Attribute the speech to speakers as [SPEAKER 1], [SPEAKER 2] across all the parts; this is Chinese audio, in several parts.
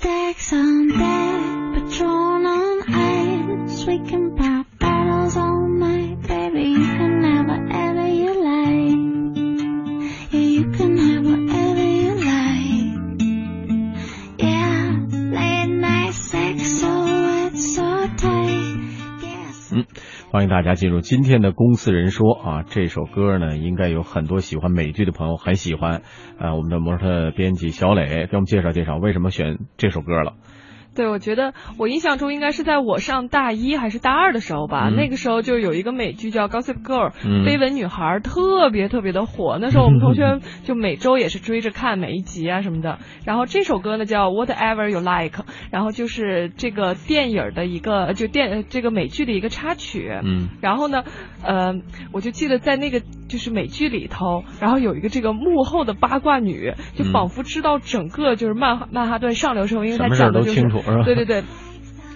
[SPEAKER 1] Stacks on deck,
[SPEAKER 2] 欢迎大家进入今天的《公司人说》啊，这首歌呢，应该有很多喜欢美剧的朋友很喜欢。呃，我们的模特编辑小磊给我们介绍介绍为什么选这首歌了。
[SPEAKER 3] 对，我觉得我印象中应该是在我上大一还是大二的时候吧，
[SPEAKER 2] 嗯
[SPEAKER 3] 那个时候就有一个美剧叫《Gossip Girl》，
[SPEAKER 2] 嗯
[SPEAKER 3] 绯闻女孩特别特别的火。那时候我们同学就每周也是追着看每一集啊什么的。然后这首歌呢叫《Whatever You Like》，然后就是这个电影的一个就电这个美剧的一个插曲。
[SPEAKER 2] 嗯
[SPEAKER 3] 然后呢，呃，我就记得在那个就是美剧里头，然后有一个这个幕后的八卦女，就
[SPEAKER 2] 嗯
[SPEAKER 3] 仿佛知道整个就是曼哈曼哈顿上流社会，因为她讲的就是
[SPEAKER 2] 是
[SPEAKER 3] 对对对。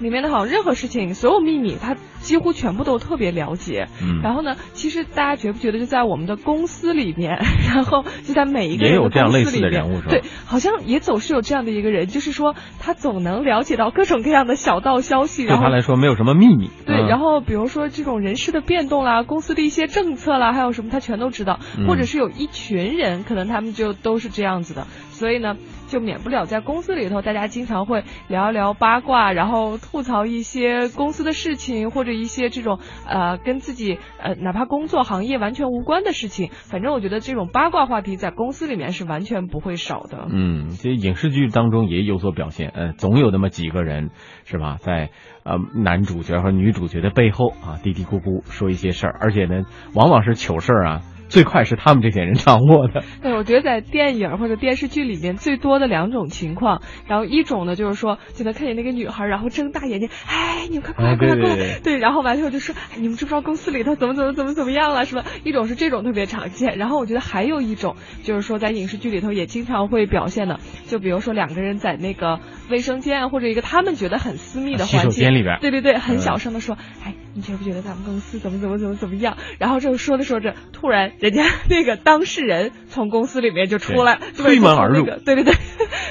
[SPEAKER 3] 里面的好像任何事情，所有秘密，她几乎全部都特别了解。
[SPEAKER 2] 嗯，
[SPEAKER 3] 然后呢，其实大家觉不觉得，就在我们的公司里面，然后就在每一个人
[SPEAKER 2] 也有这样类似的人物是吧？
[SPEAKER 3] 对，好像也总是有这样的一个人，就是说他总能了解到各种各样的小道消息，
[SPEAKER 2] 对他来说没有什么秘密。
[SPEAKER 3] 对，
[SPEAKER 2] 嗯。
[SPEAKER 3] 然后比如说这种人事的变动啦，公司的一些政策啦，还有什么他全都知道，
[SPEAKER 2] 嗯。
[SPEAKER 3] 或者是有一群人，可能他们就都是这样子的，所以呢，就免不了在公司里头，大家经常会聊一聊八卦，然后吐槽一些公司的事情，或者一些这种呃跟自己呃哪怕工作行业完全无关的事情，反正我觉得这种八卦话题在公司里面是完全不会少的。
[SPEAKER 2] 嗯，这影视剧当中也有所表现，呃，总有那么几个人是吧，在呃男主角和女主角的背后啊嘀嘀咕咕说一些事儿，而且呢，往往是糗事儿啊，最快是他们这些人掌握的。
[SPEAKER 3] 对，我觉得在电影或者电视剧里面最多的两种情况，然后一种呢就是说，就能看见那个女孩，然后睁大眼睛，哎，你们快过来，
[SPEAKER 2] 哎
[SPEAKER 3] 快来，过来，
[SPEAKER 2] 对
[SPEAKER 3] 然后完了以后就说，哎，你们知不知道公司里头怎么怎么怎么怎么样了，是吧？一种是这种特别常见，然后我觉得还有一种就是说在影视剧里头也经常会表现的，就比如说两个人在那个卫生间啊或者一个他们觉得很私密的
[SPEAKER 2] 洗
[SPEAKER 3] 环境
[SPEAKER 2] 手间里边
[SPEAKER 3] 对对对，很小
[SPEAKER 2] 嗯
[SPEAKER 3] 声的说，哎，你觉不觉得咱们公司怎么怎么怎么怎么样？然后这说着说着，突然人家 那个当事人从公司里面就出来，
[SPEAKER 2] 推门而入
[SPEAKER 3] 那个对对对，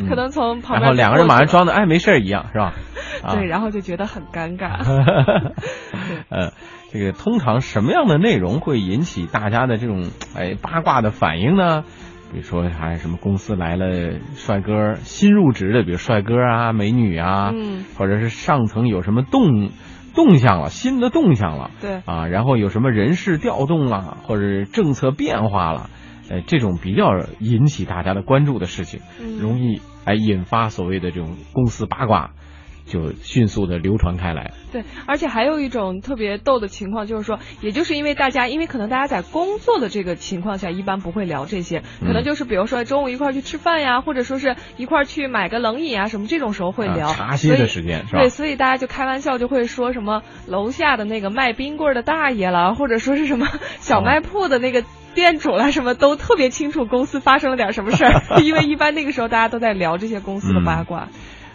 [SPEAKER 2] 嗯
[SPEAKER 3] 可能从旁边
[SPEAKER 2] 然后两个人马上装的哎没事儿一样是吧？啊
[SPEAKER 3] 对，然后就觉得很尴尬。
[SPEAKER 2] 呃，这个通常什么样的内容会引起大家的这种哎八卦的反应呢？比如说还什么公司来了帅哥新入职的，比如帅哥啊、美女啊，
[SPEAKER 3] 嗯，
[SPEAKER 2] 或者是上层有什么动动向了，新的动向了
[SPEAKER 3] 对，
[SPEAKER 2] 啊，然后有什么人事调动了，或者是政策变化了，呃，这种比较引起大家的关注的事情，
[SPEAKER 3] 嗯。
[SPEAKER 2] 容易哎引发所谓的这种公司八卦，就迅速的流传开来。
[SPEAKER 3] 对，而且还有一种特别逗的情况，就是说，也就是因为大家，因为可能大家在工作的这个情况下，一般不会聊这些，可能
[SPEAKER 2] 嗯
[SPEAKER 3] 就是比如说中午一块儿去吃饭呀，或者说是一块儿去买个冷饮啊，什么这种时候会聊。
[SPEAKER 2] 啊茶歇的时间是吧
[SPEAKER 3] 对，所以大家就开玩笑就会说什么楼下的那个卖冰棍儿的大爷了，或者说是什么小卖铺的那个。店主啦，什么都特别清楚公司发生了点什么事儿，因为一般那个时候大家都在聊这些公司的八卦。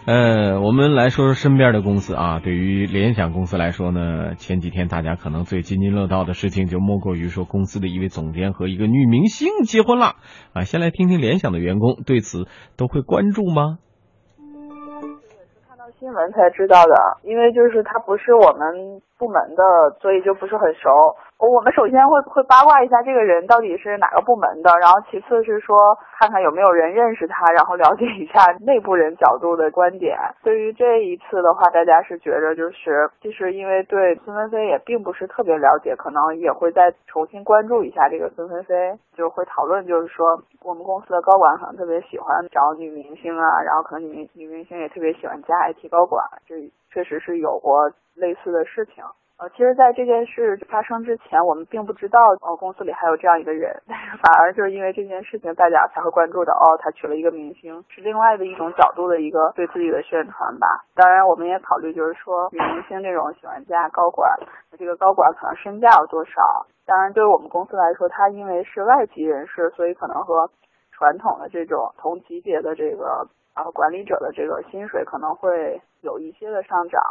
[SPEAKER 2] 呃，我们来说说身边的公司啊。对于联想公司来说呢，前几天大家可能最津津乐道的事情，就莫过于说公司的一位总监和一个女明星结婚了啊。先来听听联想的员工对此都会关注吗？
[SPEAKER 4] 看到新闻才知道的，因为就是他不是我们部门的，所以就不是很熟。我们首先会会八卦一下这个人到底是哪个部门的，然后其次是说看看有没有人认识他，然后了解一下内部人角度的观点。对于这一次的话，大家是觉着就是其实因为对孙菲菲也并不是特别了解，可能也会再重新关注一下这个孙菲菲，就会讨论就是说我们公司的高管可能特别喜欢找女明星啊，然后可能女女明星也特别喜欢加 IT 高管，这确实是有过类似的事情。呃，其实，在这件事发生之前，我们并不知道哦，公司里还有这样一个人，但是反而就是因为这件事情，大家才会关注到哦，他娶了一个明星，是另外的一种角度的一个对自己的宣传吧。当然，我们也考虑就是说，女明星这种喜欢嫁高管，这个高管可能身价有多少？当然，对于我们公司来说，他因为是外籍人士，所以可能和传统的这种同级别的这个啊管理者的这个薪水可能会有一些的上涨。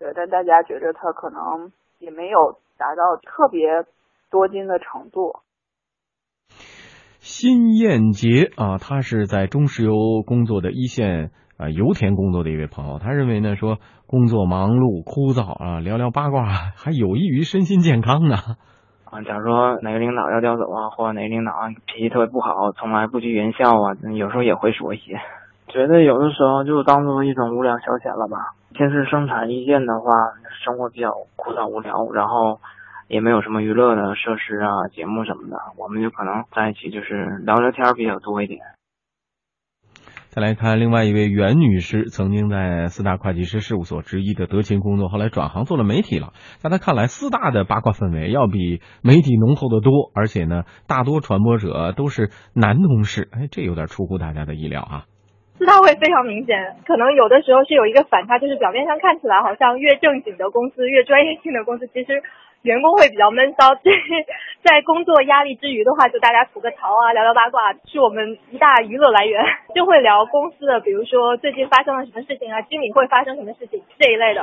[SPEAKER 4] 对，但大家觉得他可能也没有达到特别多金的程度。
[SPEAKER 2] 辛燕杰啊，他是在中石油工作的一线啊油田工作的一位朋友，他认为呢说工作忙碌枯燥啊，聊聊八卦 还有益于身心健康呢。
[SPEAKER 5] 啊，假如说哪个领导要调走啊，或者哪个领导啊脾气特别不好，从来不拘言笑啊，有时候也会说一些。觉得有的时候就当做一种无聊消遣了吧。先是生产一线的话，生活比较枯燥无聊，然后也没有什么娱乐的设施啊、节目什么的，我们就可能在一起就是聊聊天比较多一点。
[SPEAKER 2] 再来看另外一位袁女士，曾经在四大会计师事务所之一的德勤工作，后来转行做了媒体了。在她看来，四大的八卦氛围要比媒体浓厚的多，而且呢，大多传播者都是男同事。哎，这有点出乎大家的意料啊。
[SPEAKER 6] 四大会非常明显，可能有的时候是有一个反差，就是表面上看起来好像越正经的公司、越专业性的公司，其实。员工会比较闷骚，对在工作压力之余的话，就大家吐个槽啊，聊聊八卦，是我们一大娱乐来源。就会聊公司的，比如说最近发生了什么事情啊，经理会发生什么事情这一类的。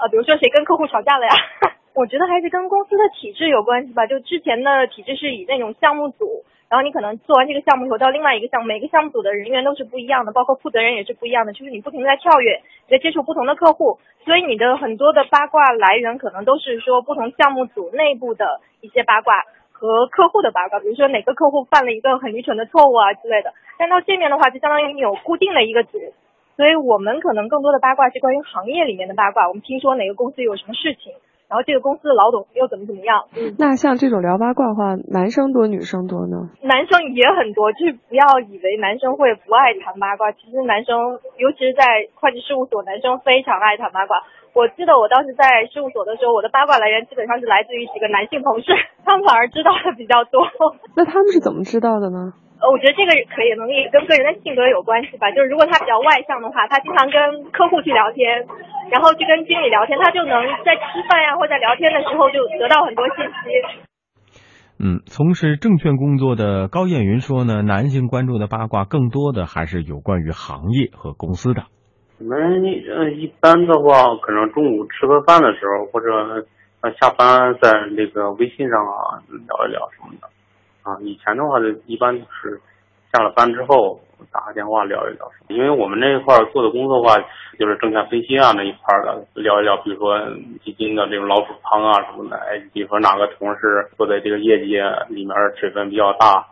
[SPEAKER 6] 呃，比如说谁跟客户吵架了呀？我觉得还是跟公司的体制有关系吧。就之前的体制是以那种项目组。然后你可能做完这个项目以后到另外一个项目，每个项目组的人员都是不一样的，包括负责人也是不一样的，就是你不停的在跳跃，在接触不同的客户，所以你的很多的八卦来源可能都是说不同项目组内部的一些八卦和客户的八卦，比如说哪个客户犯了一个很愚蠢的错误啊之类的。但到这面的话，就相当于你有固定的一个组，所以我们可能更多的八卦是关于行业里面的八卦，我们听说哪个公司有什么事情。然后这个公司的老总又怎么怎么样？
[SPEAKER 3] 嗯，那像这种聊八卦的话，男生多女生多呢？
[SPEAKER 6] 男生也很多，就是不要以为男生会不爱谈八卦，其实男生，尤其是在会计事务所，男生非常爱谈八卦。我记得我当时在事务所的时候，我的八卦来源基本上是来自于几个男性同事，他们反而知道的比较多。
[SPEAKER 3] 那他们是怎么知道的呢？
[SPEAKER 6] 呃，我觉得这个可以能力跟个人的性格有关系吧。就是如果他比较外向的话，他经常跟客户去聊天，然后去跟经理聊天，他就能在吃饭呀或者在聊天的时候就得到很多信息。
[SPEAKER 2] 嗯，从事证券工作的高艳云说呢，男性关注的八卦更多的还是有关于行业和公司的。
[SPEAKER 7] 我们呃一般的话，可能中午吃个饭的时候，或者呃下班在那个微信上啊聊一聊什么的。啊，以前的话就一般是下了班之后打个电话聊一聊，因为我们那一块做的工作的话，就是证券分析啊那一块的聊一聊，比如说基金的这种老鼠仓啊什么的，哎，比如说哪个同事做的这个业绩里面水分比较大。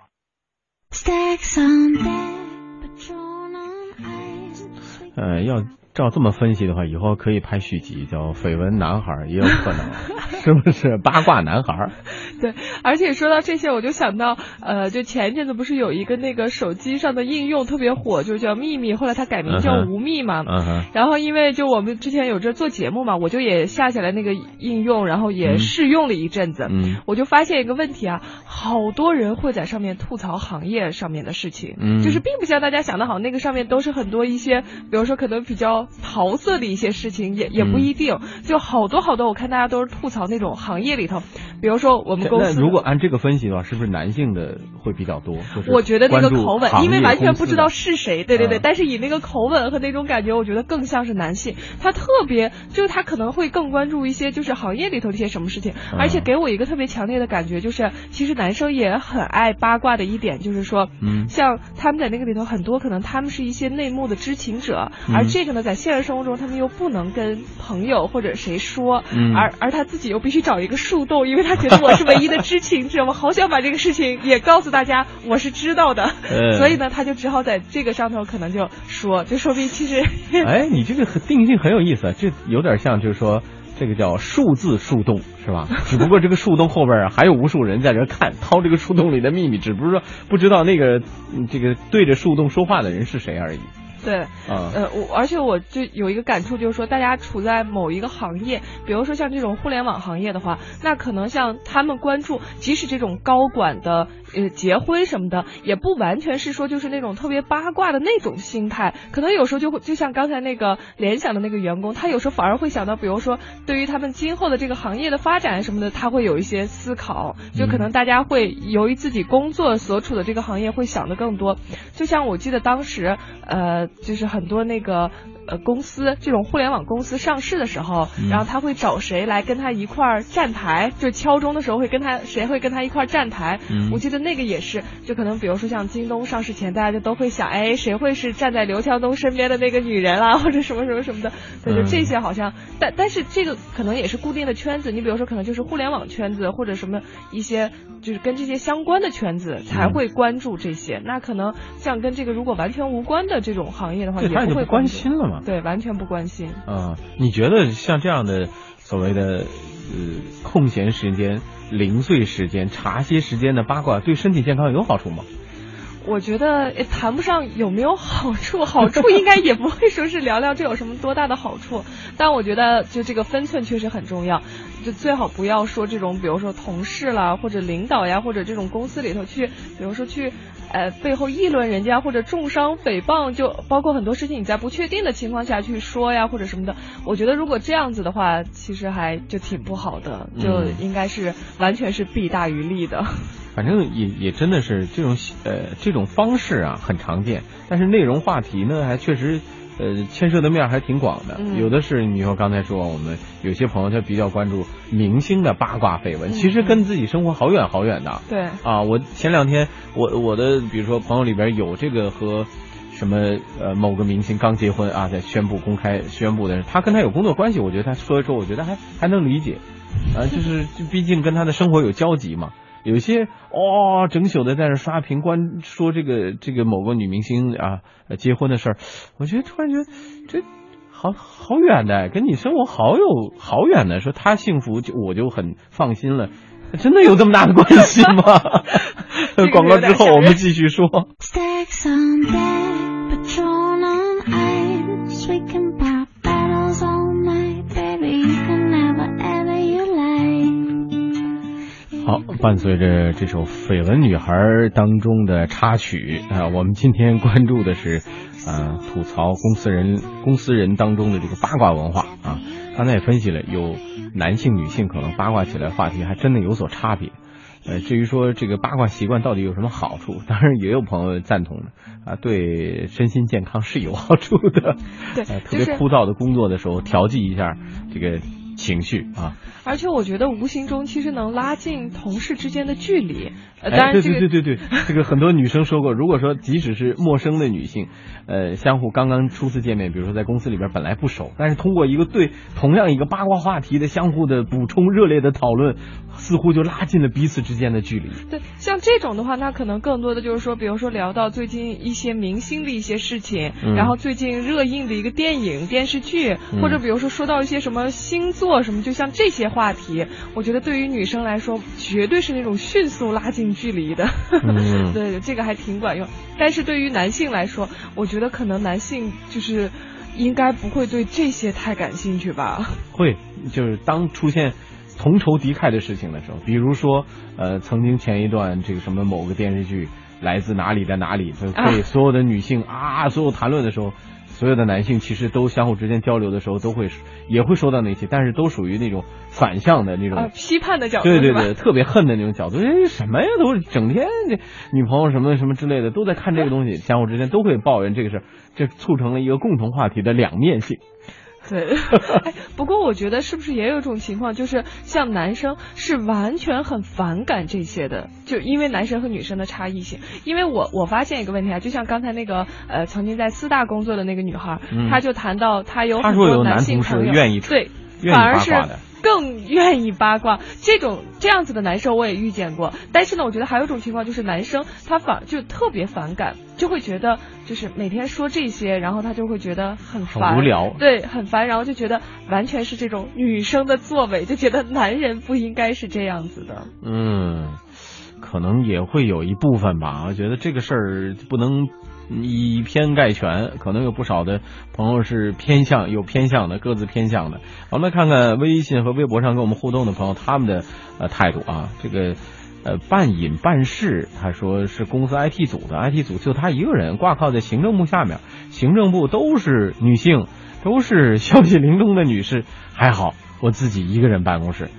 [SPEAKER 2] 呃，要。照这么分析的话，以后可以拍续集，叫《绯闻男孩》也有可能，是不是？八卦男孩。
[SPEAKER 3] 对，而且说到这些，我就想到，呃，就前一阵子不是有一个那个手机上的应用特别火，就叫秘密，后来它改名叫无密嘛。
[SPEAKER 2] 嗯嗯。
[SPEAKER 3] 然后因为就我们之前有这做节目嘛，我就也下下来那个应用，然后也试用了一阵子。
[SPEAKER 2] 嗯。
[SPEAKER 3] 我就发现一个问题啊，好多人会在上面吐槽行业上面的事情。
[SPEAKER 2] 嗯。
[SPEAKER 3] 就是并不像大家想的好，那个上面都是很多一些，比如说可能比较。桃色的一些事情也也不一定，就好多好多，我看大家都是吐槽那种行业里头，比如说我们公司。
[SPEAKER 2] 如果按这个分析的话，是不是男性的会比较多？
[SPEAKER 3] 我觉得那个口吻，因为完全不知道是谁，对对对，但是以那个口吻和那种感觉，我觉得更像是男性。他特别就是他可能会更关注一些就是行业里头的一些什么事情，而且给我一个特别强烈的感觉，就是其实男生也很爱八卦的一点，就是说，
[SPEAKER 2] 嗯，
[SPEAKER 3] 像他们在那个里头很多可能他们是一些内幕的知情者，而这个呢，在现实生活中他们又不能跟朋友或者谁说，而而他自己又必须找一个树洞，因为他觉得我是唯一的知情者，我好想把这个事情也告诉大家，我是知道的，所以呢，他就只好在这个上头可能就说，就说明其实，
[SPEAKER 2] 哎，你这个定性很有意思，这有点像就是说这个叫数字树洞是吧？只不过这个树洞后边啊还有无数人在这看，掏这个树洞里的秘密，只不过说不知道那个这个对着树洞说话的人是谁而已。
[SPEAKER 3] 对，呃，我而且我就有一个感触，就是说，大家处在某一个行业，比如说像这种互联网行业的话，那可能像他们关注，即使这种高管的呃结婚什么的，也不完全是说就是那种特别八卦的那种心态，可能有时候就会就像刚才那个联想的那个员工，他有时候反而会想到，比如说对于他们今后的这个行业的发展什么的，他会有一些思考，就可能大家会由于自己工作所处的这个行业会想的更多，就像我记得当时呃。就是很多那个呃公司这种互联网公司上市的时候，
[SPEAKER 2] 嗯
[SPEAKER 3] 然后他会找谁来跟他一块儿站台，就敲钟的时候会跟他谁会跟他一块儿站台。
[SPEAKER 2] 嗯
[SPEAKER 3] 我记得那个也是，就可能比如说像京东上市前，大家就都会想，哎，谁会是站在刘强东身边的那个女人啦，或者什么什么什么的。对，就
[SPEAKER 2] 嗯
[SPEAKER 3] 这些好像，但但是这个可能也是固定的圈子，你比如说可能就是互联网圈子或者什么一些就是跟这些相关的圈子才会关注这些。那可能像跟这个如果完全无关的这种行业的话，
[SPEAKER 2] 对
[SPEAKER 3] 也不会
[SPEAKER 2] 关心了嘛。
[SPEAKER 3] 对，完全不关心。
[SPEAKER 2] 啊，你觉得像这样的所谓的呃空闲时间、零碎时间、茶歇时间的八卦，对身体健康有好处吗？
[SPEAKER 3] 我觉得也谈不上有没有好处，好处 应该也不会说是聊聊这有什么多大的好处，但我觉得就这个分寸确实很重要，就最好不要说这种，比如说同事啦，或者领导呀，或者这种公司里头去，比如说去。呃，背后议论人家或者重伤诽谤，就包括很多事情你在不确定的情况下去说呀，或者什么的。我觉得如果这样子的话，其实还就挺不好的，就
[SPEAKER 2] 嗯
[SPEAKER 3] 应该是完全是弊大于利的。
[SPEAKER 2] 反正也也真的是这种呃这种方式啊很常见，但是内容话题呢还确实呃牵涉的面还挺广的。
[SPEAKER 3] 嗯
[SPEAKER 2] 有的是你说刚才说我们有些朋友他比较关注明星的八卦绯闻，
[SPEAKER 3] 嗯
[SPEAKER 2] 其实跟自己生活好远好远的。
[SPEAKER 3] 对，
[SPEAKER 2] 啊，我前两天我我的比如说朋友里边有这个和什么呃某个明星刚结婚啊，在宣布公开宣布的人，他跟他有工作关系，我觉得他说一说，我觉得还还能理解，啊，就是就毕竟跟他的生活有交集嘛。有一些哦，整宿的在那刷屏关说这个这个某个女明星啊呃结婚的事儿，我觉得突然觉得这好好远的，跟你生活好有好远的。说她幸福就我就很放心了，真的有这么大的关系吗？广告之后我们继续说。好，伴随着这首《绯闻女孩》当中的插曲啊、我们今天关注的是啊、吐槽公司人公司人当中的这个八卦文化啊。刚才也分析了，有男性、女性可能八卦起来话题还真的有所差别。呃，至于说这个八卦习惯到底有什么好处，当然也有朋友赞同的啊，对身心健康是有好处的。
[SPEAKER 3] 对
[SPEAKER 2] 呃，特别枯燥的工作的时候，调剂一下这个情绪啊。
[SPEAKER 3] 而且我觉得无形中其实能拉近同事之间的距离。呃，
[SPEAKER 2] 哎，对
[SPEAKER 3] 当然这个、
[SPEAKER 2] 对对对对，这个很多女生说过，如果说即使是陌生的女性，呃，相互刚刚初次见面，比如说在公司里边本来不熟，但是通过一个对同样一个八卦话题的相互的补充、热烈的讨论，似乎就拉近了彼此之间的距离。
[SPEAKER 3] 对，像这种的话，那可能更多的就是说，比如说聊到最近一些明星的一些事情，
[SPEAKER 2] 嗯
[SPEAKER 3] 然后最近热映的一个电影、电视剧，
[SPEAKER 2] 嗯
[SPEAKER 3] 或者比如说说到一些什么星座什么，就像这些话题，我觉得对于女生来说，绝对是那种迅速拉近距离的。
[SPEAKER 2] 嗯
[SPEAKER 3] 对，这个还挺管用。但是对于男性来说，我觉得可能男性就是应该不会对这些太感兴趣吧。
[SPEAKER 2] 会，就是当出现同仇敌忾的事情的时候，比如说，呃，曾经前一段这个什么某个电视剧来自哪里的哪里，就被所有的女性啊，所有谈论的时候，所有的男性其实都相互之间交流的时候，都会也会说到那些，但是都属于那种反向的那种。
[SPEAKER 3] 啊，批判的角度
[SPEAKER 2] 对对对，特别恨的那种角度，哎，什么呀，都是整天这女朋友什么什么之类的都在看这个东西，相互之间都会抱怨这个事儿，这促成了一个共同话题的两面性。
[SPEAKER 3] 对，哎，不过我觉得是不是也有一种情况，就是像男生是完全很反感这些的，就因为男生和女生的差异性。因为我我发现一个问题啊，就像刚才那个呃曾经在四大工作的那个女孩，
[SPEAKER 2] 嗯
[SPEAKER 3] 她就谈到她有很多
[SPEAKER 2] 男
[SPEAKER 3] 性朋友，
[SPEAKER 2] 愿意
[SPEAKER 3] 对，反而是。更愿意八卦，这种这样子的男生我也遇见过。但是呢，我觉得还有一种情况就是男生他反就特别反感，就会觉得就是每天说这些，然后他就会觉得很烦，
[SPEAKER 2] 很无聊
[SPEAKER 3] 对，很烦，然后就觉得完全是这种女生的作为，就觉得男人不应该是这样子的。
[SPEAKER 2] 嗯，可能也会有一部分吧。我觉得这个事儿不能以偏概全，可能有不少的朋友是偏向有偏向的，各自偏向的。我们来看看微信和微博上跟我们互动的朋友他们的呃态度啊。这个呃半隐半市，他说是公司 IT 组的，IT 组就他一个人挂靠在行政部下面，行政部都是女性，都是消息灵通的女士，还好我自己一个人办公室。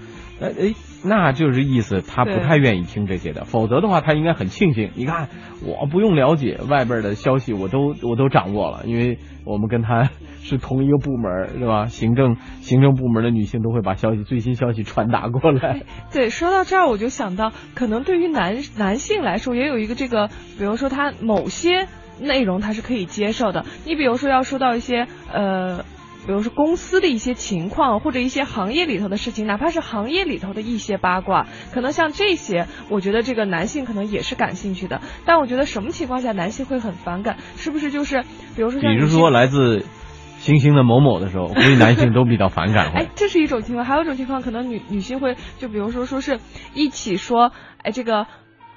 [SPEAKER 2] 呃诶，那就是意思他不太愿意听这些的，否则的话他应该很庆幸。你看，我不用了解外边的消息，我都我都掌握了，因为我们跟他是同一个部门，是吧？行政行政部门的女性都会把消息最新消息传达过来。
[SPEAKER 3] 对，说到这儿我就想到，可能对于男男性来说，也有一个这个，比如说他某些内容他是可以接受的。你比如说要说到一些呃。比如说公司的一些情况，或者一些行业里头的事情，哪怕是行业里头的一些八卦，可能像这些，我觉得这个男性可能也是感兴趣的。但我觉得什么情况下男性会很反感？是不是就是比如说像
[SPEAKER 2] 比如说来自星星的某某的时候，估计男性都比较反感。
[SPEAKER 3] 哎，这是一种情况，还有一种情况，可能女女性会就比如说说是一起说，哎这个。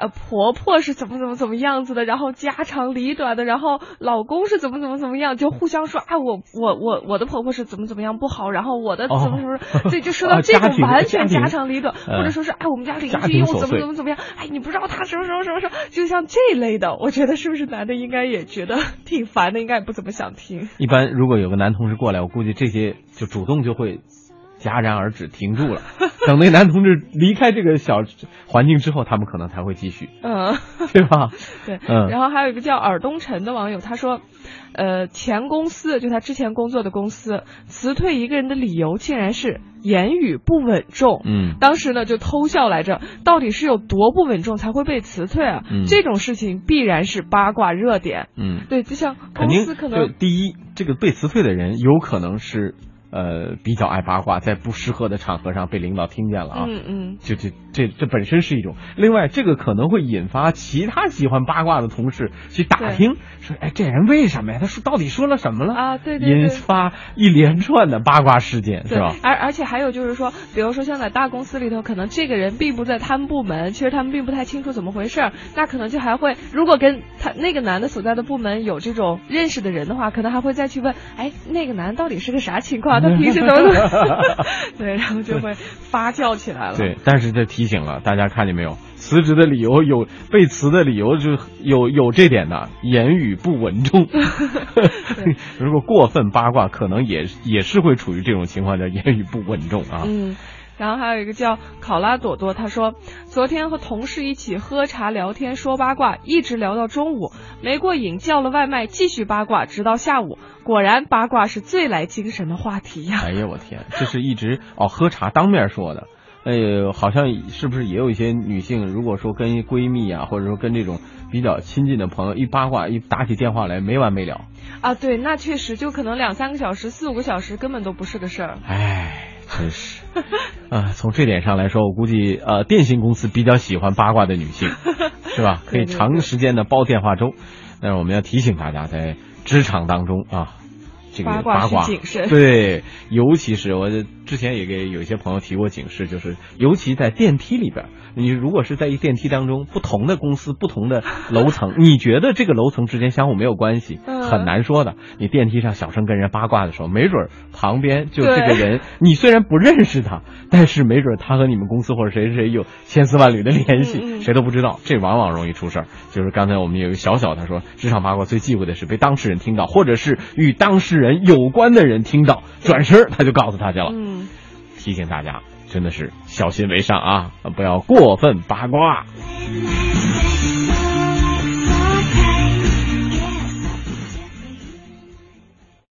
[SPEAKER 3] 呃，婆婆是怎么怎么怎么样子的，然后家长里短的，然后老公是怎么怎么怎么样，就互相说啊，我我我我的婆婆是怎么怎么样不好，然后我的怎么怎么，对，就说到这种完全家长里短，或者说是哎，我们家邻居又怎么怎么怎么样，哎，你不知道他什么什么什么什么，就像这类的，我觉得是不是男的应该也觉得挺烦的，应该也不怎么想听。
[SPEAKER 2] 一般如果有个男同事过来，我估计这些就主动就会。戛然而止，停住了。等那男同志离开这个小环境之后，他们可能才会继续，
[SPEAKER 3] 嗯，
[SPEAKER 2] 对吧？
[SPEAKER 3] 对，嗯。然后还有一个叫尔东城的网友，他说，呃，前公司就他之前工作的公司辞退一个人的理由，竟然是言语不稳重。
[SPEAKER 2] 嗯，
[SPEAKER 3] 当时呢就偷笑来着，到底是有多不稳重才会被辞退啊？
[SPEAKER 2] 嗯，
[SPEAKER 3] 这种事情必然是八卦热点。
[SPEAKER 2] 嗯，
[SPEAKER 3] 对，就像公司可能
[SPEAKER 2] 第一，这个被辞退的人有可能是。呃，比较爱八卦，在不适合的场合上被领导听见了啊，
[SPEAKER 3] 嗯嗯，
[SPEAKER 2] 就这这这本身是一种。另外，这个可能会引发其他喜欢八卦的同事去打听，说，哎，这人为什么呀？他说到底说了什么了
[SPEAKER 3] 啊？对对
[SPEAKER 2] 对，引发一连串的八卦事件，是吧？
[SPEAKER 3] 而而且还有就是说，比如说像在大公司里头，可能这个人并不在他们部门，其实他们并不太清楚怎么回事，那可能就还会，如果跟他那个男的所在的部门有这种认识的人的话，可能还会再去问，哎，那个男到底是个啥情况？他 平时怎么怎么？对，然后就会发酵起来了。
[SPEAKER 2] 对，但是这提醒了大家，看见没有？辞职的理由有被辞的理由，就有有这点的，言语不稳重。如果过分八卦，可能也也是会处于这种情况，叫言语不稳重啊。
[SPEAKER 3] 嗯。然后还有一个叫考拉朵朵，他说昨天和同事一起喝茶聊天说八卦，一直聊到中午，没过瘾叫了外卖继续八卦，直到下午。果然八卦是最来精神的话题呀！
[SPEAKER 2] 哎呀，我天，这是一直哦喝茶当面说的，哎，好像是不是也有一些女性，如果说跟闺蜜啊，或者说跟这种比较亲近的朋友一八卦，一打起电话来没完没了
[SPEAKER 3] 啊？对，那确实就可能两三个小时、四五个小时根本都不是个事儿。
[SPEAKER 2] 哎。真是，啊，从这点上来说，我估计呃，电信公司比较喜欢八卦的女性，是吧？可以长时间的煲电话粥。但是我们要提醒大家，在职场当中啊，这个八卦
[SPEAKER 3] 谨慎。
[SPEAKER 2] 对，尤其是我之前也给有一些朋友提过警示，就是尤其在电梯里边。你如果是在一电梯当中，不同的公司、不同的楼层，你觉得这个楼层之间相互没有关系，很难说的。你电梯上小声跟人八卦的时候，没准旁边就这个人，你虽然不认识他，但是没准他和你们公司或者谁谁谁有千丝万缕的联系，谁都不知道。这往往容易出事儿。就是刚才我们有一个小小他说，职场八卦最忌讳的是被当事人听到，或者是与当事人有关的人听到，转身他就告诉他去了。
[SPEAKER 3] 嗯，
[SPEAKER 2] 提醒大家。真的是小心为上啊，不要过分八卦。